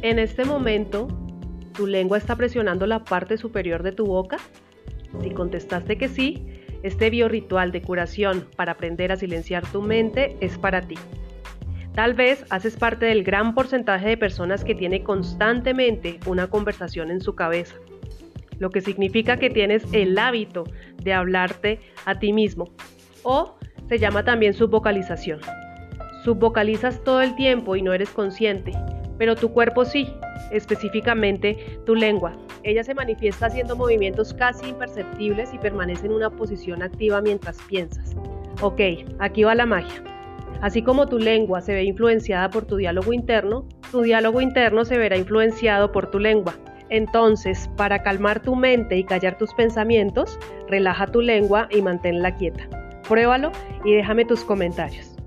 En este momento, ¿tu lengua está presionando la parte superior de tu boca? Si contestaste que sí, este biorritual de curación para aprender a silenciar tu mente es para ti. Tal vez haces parte del gran porcentaje de personas que tiene constantemente una conversación en su cabeza, lo que significa que tienes el hábito de hablarte a ti mismo, o se llama también subvocalización. Subvocalizas todo el tiempo y no eres consciente, pero tu cuerpo sí, específicamente tu lengua. Ella se manifiesta haciendo movimientos casi imperceptibles y permanece en una posición activa mientras piensas. Ok, aquí va la magia. Así como tu lengua se ve influenciada por tu diálogo interno, tu diálogo interno se verá influenciado por tu lengua. Entonces, para calmar tu mente y callar tus pensamientos, relaja tu lengua y manténla quieta. Pruébalo y déjame tus comentarios.